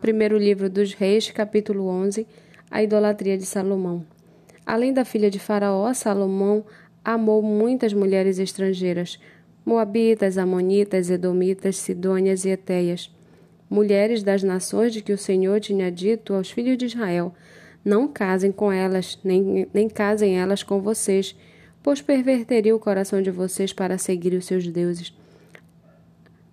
Primeiro livro dos Reis, capítulo 11, a idolatria de Salomão. Além da filha de Faraó, Salomão amou muitas mulheres estrangeiras, moabitas, amonitas, edomitas, sidônias e eteias, mulheres das nações de que o Senhor tinha dito aos filhos de Israel: Não casem com elas, nem, nem casem elas com vocês, pois perverteria o coração de vocês para seguir os seus deuses.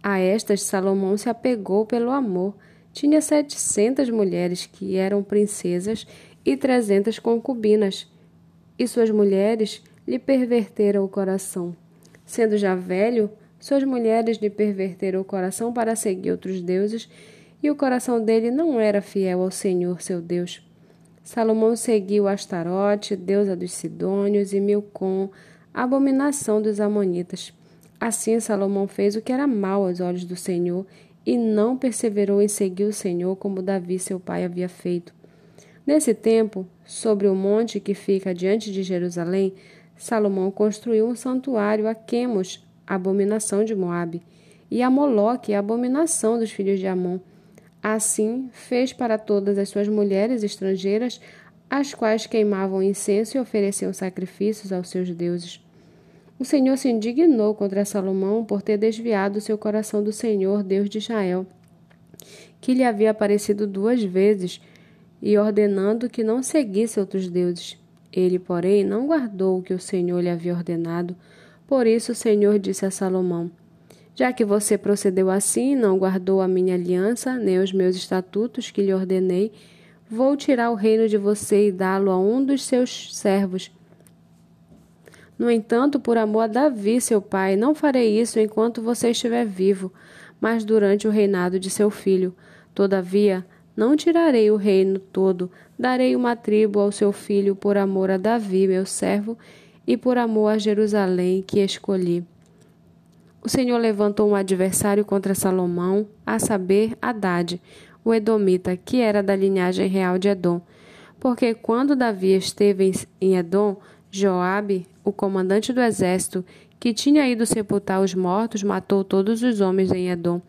A estas Salomão se apegou pelo amor. Tinha setecentas mulheres que eram princesas e trezentas concubinas, e suas mulheres lhe perverteram o coração. Sendo já velho, suas mulheres lhe perverteram o coração para seguir outros deuses, e o coração dele não era fiel ao Senhor seu Deus. Salomão seguiu Astarote, deusa dos Sidônios, e Milcom, abominação dos Amonitas. Assim Salomão fez o que era mal aos olhos do Senhor, e não perseverou em seguir o Senhor como Davi seu pai havia feito. Nesse tempo, sobre o monte que fica diante de Jerusalém, Salomão construiu um santuário a Quemos, abominação de Moabe, e a Moloque, a abominação dos filhos de Amon. Assim fez para todas as suas mulheres estrangeiras, as quais queimavam incenso e ofereciam sacrifícios aos seus deuses. O Senhor se indignou contra Salomão por ter desviado seu coração do Senhor, Deus de Israel, que lhe havia aparecido duas vezes e ordenando que não seguisse outros deuses. Ele, porém, não guardou o que o Senhor lhe havia ordenado. Por isso o Senhor disse a Salomão: Já que você procedeu assim, não guardou a minha aliança, nem os meus estatutos que lhe ordenei, vou tirar o reino de você e dá-lo a um dos seus servos. No entanto, por amor a Davi, seu pai, não farei isso enquanto você estiver vivo, mas durante o reinado de seu filho. Todavia, não tirarei o reino todo, darei uma tribo ao seu filho por amor a Davi, meu servo, e por amor a Jerusalém que escolhi. O Senhor levantou um adversário contra Salomão, a saber, Haddad, o Edomita, que era da linhagem real de Edom. Porque quando Davi esteve em Edom, Joabe, o comandante do exército, que tinha ido sepultar os mortos, matou todos os homens em Edom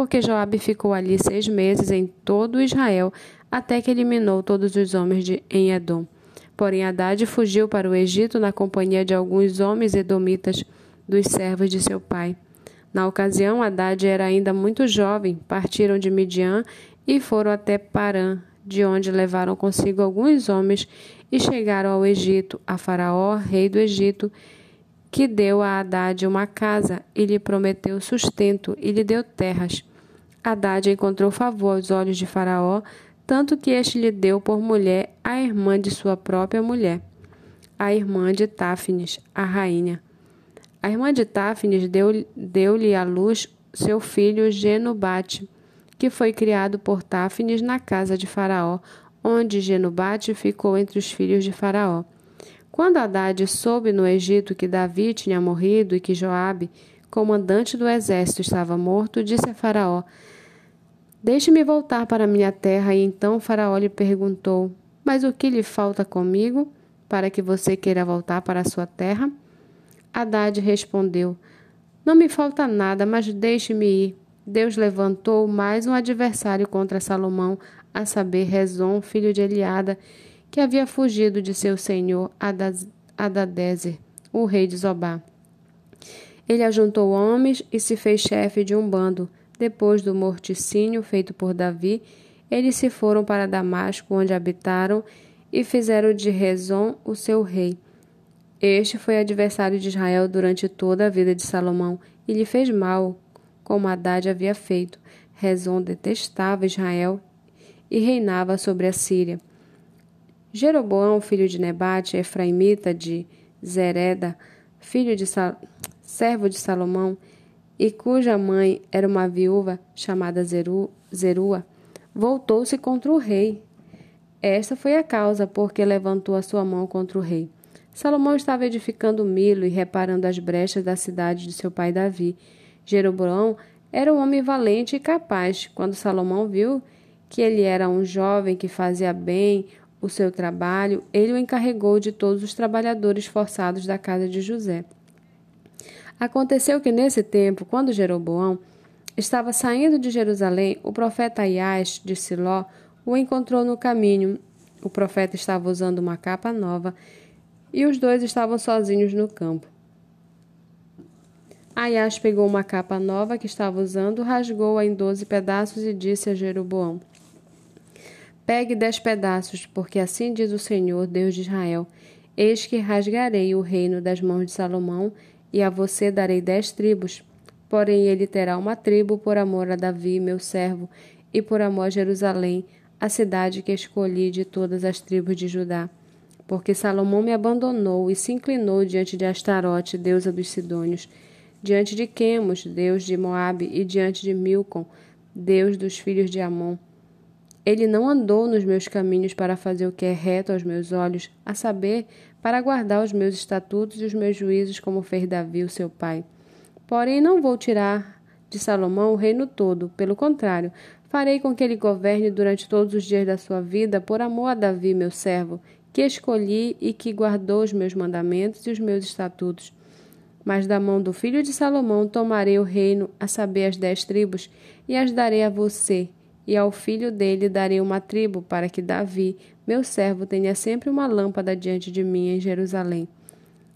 porque Joabe ficou ali seis meses em todo Israel, até que eliminou todos os homens de, em Edom. Porém, Haddad fugiu para o Egito na companhia de alguns homens edomitas dos servos de seu pai. Na ocasião, Haddad era ainda muito jovem, partiram de Midian e foram até Parã, de onde levaram consigo alguns homens e chegaram ao Egito, a Faraó, rei do Egito, que deu a Haddad uma casa e lhe prometeu sustento e lhe deu terras. Haddad encontrou favor aos olhos de Faraó, tanto que este lhe deu por mulher a irmã de sua própria mulher, a irmã de Táfnis, a rainha. A irmã de Táfnis deu-lhe deu à luz seu filho Genubate, que foi criado por Táfnis na casa de Faraó, onde Genubate ficou entre os filhos de Faraó. Quando Haddad soube no Egito que Davi tinha morrido e que Joabe, comandante do exército, estava morto, disse a Faraó: Deixe-me voltar para minha terra. E então Faraó lhe perguntou: Mas o que lhe falta comigo para que você queira voltar para a sua terra? Haddad respondeu: Não me falta nada, mas deixe-me ir. Deus levantou mais um adversário contra Salomão, a saber, Rezon, filho de Eliada, que havia fugido de seu senhor Adadezer, o rei de Zobá. Ele ajuntou homens e se fez chefe de um bando. Depois do morticínio feito por Davi, eles se foram para Damasco, onde habitaram, e fizeram de Rezon o seu rei. Este foi adversário de Israel durante toda a vida de Salomão e lhe fez mal, como Haddad havia feito. Rezon detestava Israel e reinava sobre a Síria. Jeroboão, filho de Nebate, efraimita de Zereda, filho de Sal... servo de Salomão, e cuja mãe era uma viúva chamada Zeru... Zerua, voltou-se contra o rei. Esta foi a causa porque levantou a sua mão contra o rei. Salomão estava edificando Milo e reparando as brechas da cidade de seu pai Davi. Jeroboão era um homem valente e capaz. Quando Salomão viu que ele era um jovem que fazia bem o seu trabalho, ele o encarregou de todos os trabalhadores forçados da casa de José. Aconteceu que nesse tempo, quando Jeroboão estava saindo de Jerusalém, o profeta Aias de Siló o encontrou no caminho. O profeta estava usando uma capa nova e os dois estavam sozinhos no campo. Aias pegou uma capa nova que estava usando, rasgou-a em doze pedaços e disse a Jeroboão: Pegue dez pedaços, porque assim diz o Senhor, Deus de Israel: Eis que rasgarei o reino das mãos de Salomão, e a você darei dez tribos. Porém, ele terá uma tribo por amor a Davi, meu servo, e por amor a Jerusalém, a cidade que escolhi de todas as tribos de Judá. Porque Salomão me abandonou e se inclinou diante de Astarote, deusa dos Sidônios, diante de Quemos, deus de Moabe, e diante de Milcom, deus dos filhos de Amon. Ele não andou nos meus caminhos para fazer o que é reto aos meus olhos, a saber, para guardar os meus estatutos e os meus juízos, como fez Davi, o seu pai. Porém, não vou tirar de Salomão o reino todo, pelo contrário, farei com que ele governe durante todos os dias da sua vida, por amor a Davi, meu servo, que escolhi e que guardou os meus mandamentos e os meus estatutos. Mas da mão do filho de Salomão tomarei o reino, a saber, as dez tribos, e as darei a você, e ao filho dele darei uma tribo, para que Davi, meu servo, tenha sempre uma lâmpada diante de mim em Jerusalém,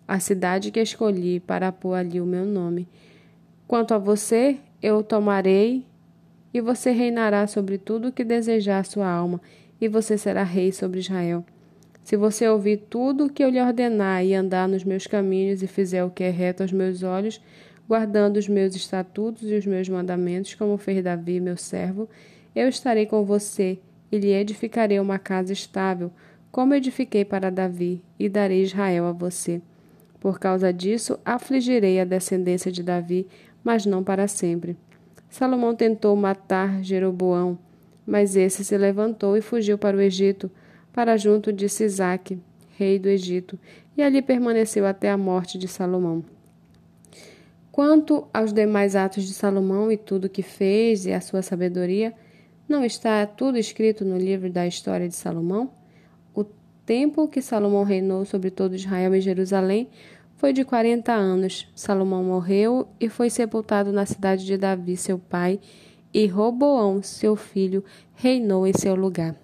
a cidade que escolhi para pôr ali o meu nome. Quanto a você, eu o tomarei, e você reinará sobre tudo o que desejar a sua alma, e você será rei sobre Israel. Se você ouvir tudo o que eu lhe ordenar e andar nos meus caminhos e fizer o que é reto aos meus olhos, guardando os meus estatutos e os meus mandamentos, como fez Davi, meu servo, eu estarei com você e lhe edificarei uma casa estável, como edifiquei para Davi, e darei Israel a você. Por causa disso, afligirei a descendência de Davi, mas não para sempre. Salomão tentou matar Jeroboão, mas esse se levantou e fugiu para o Egito, para junto de Sisaque, rei do Egito, e ali permaneceu até a morte de Salomão. Quanto aos demais atos de Salomão e tudo o que fez e a sua sabedoria, não está tudo escrito no livro da história de Salomão? O tempo que Salomão reinou sobre todo Israel e Jerusalém foi de quarenta anos. Salomão morreu e foi sepultado na cidade de Davi, seu pai, e Roboão, seu filho, reinou em seu lugar.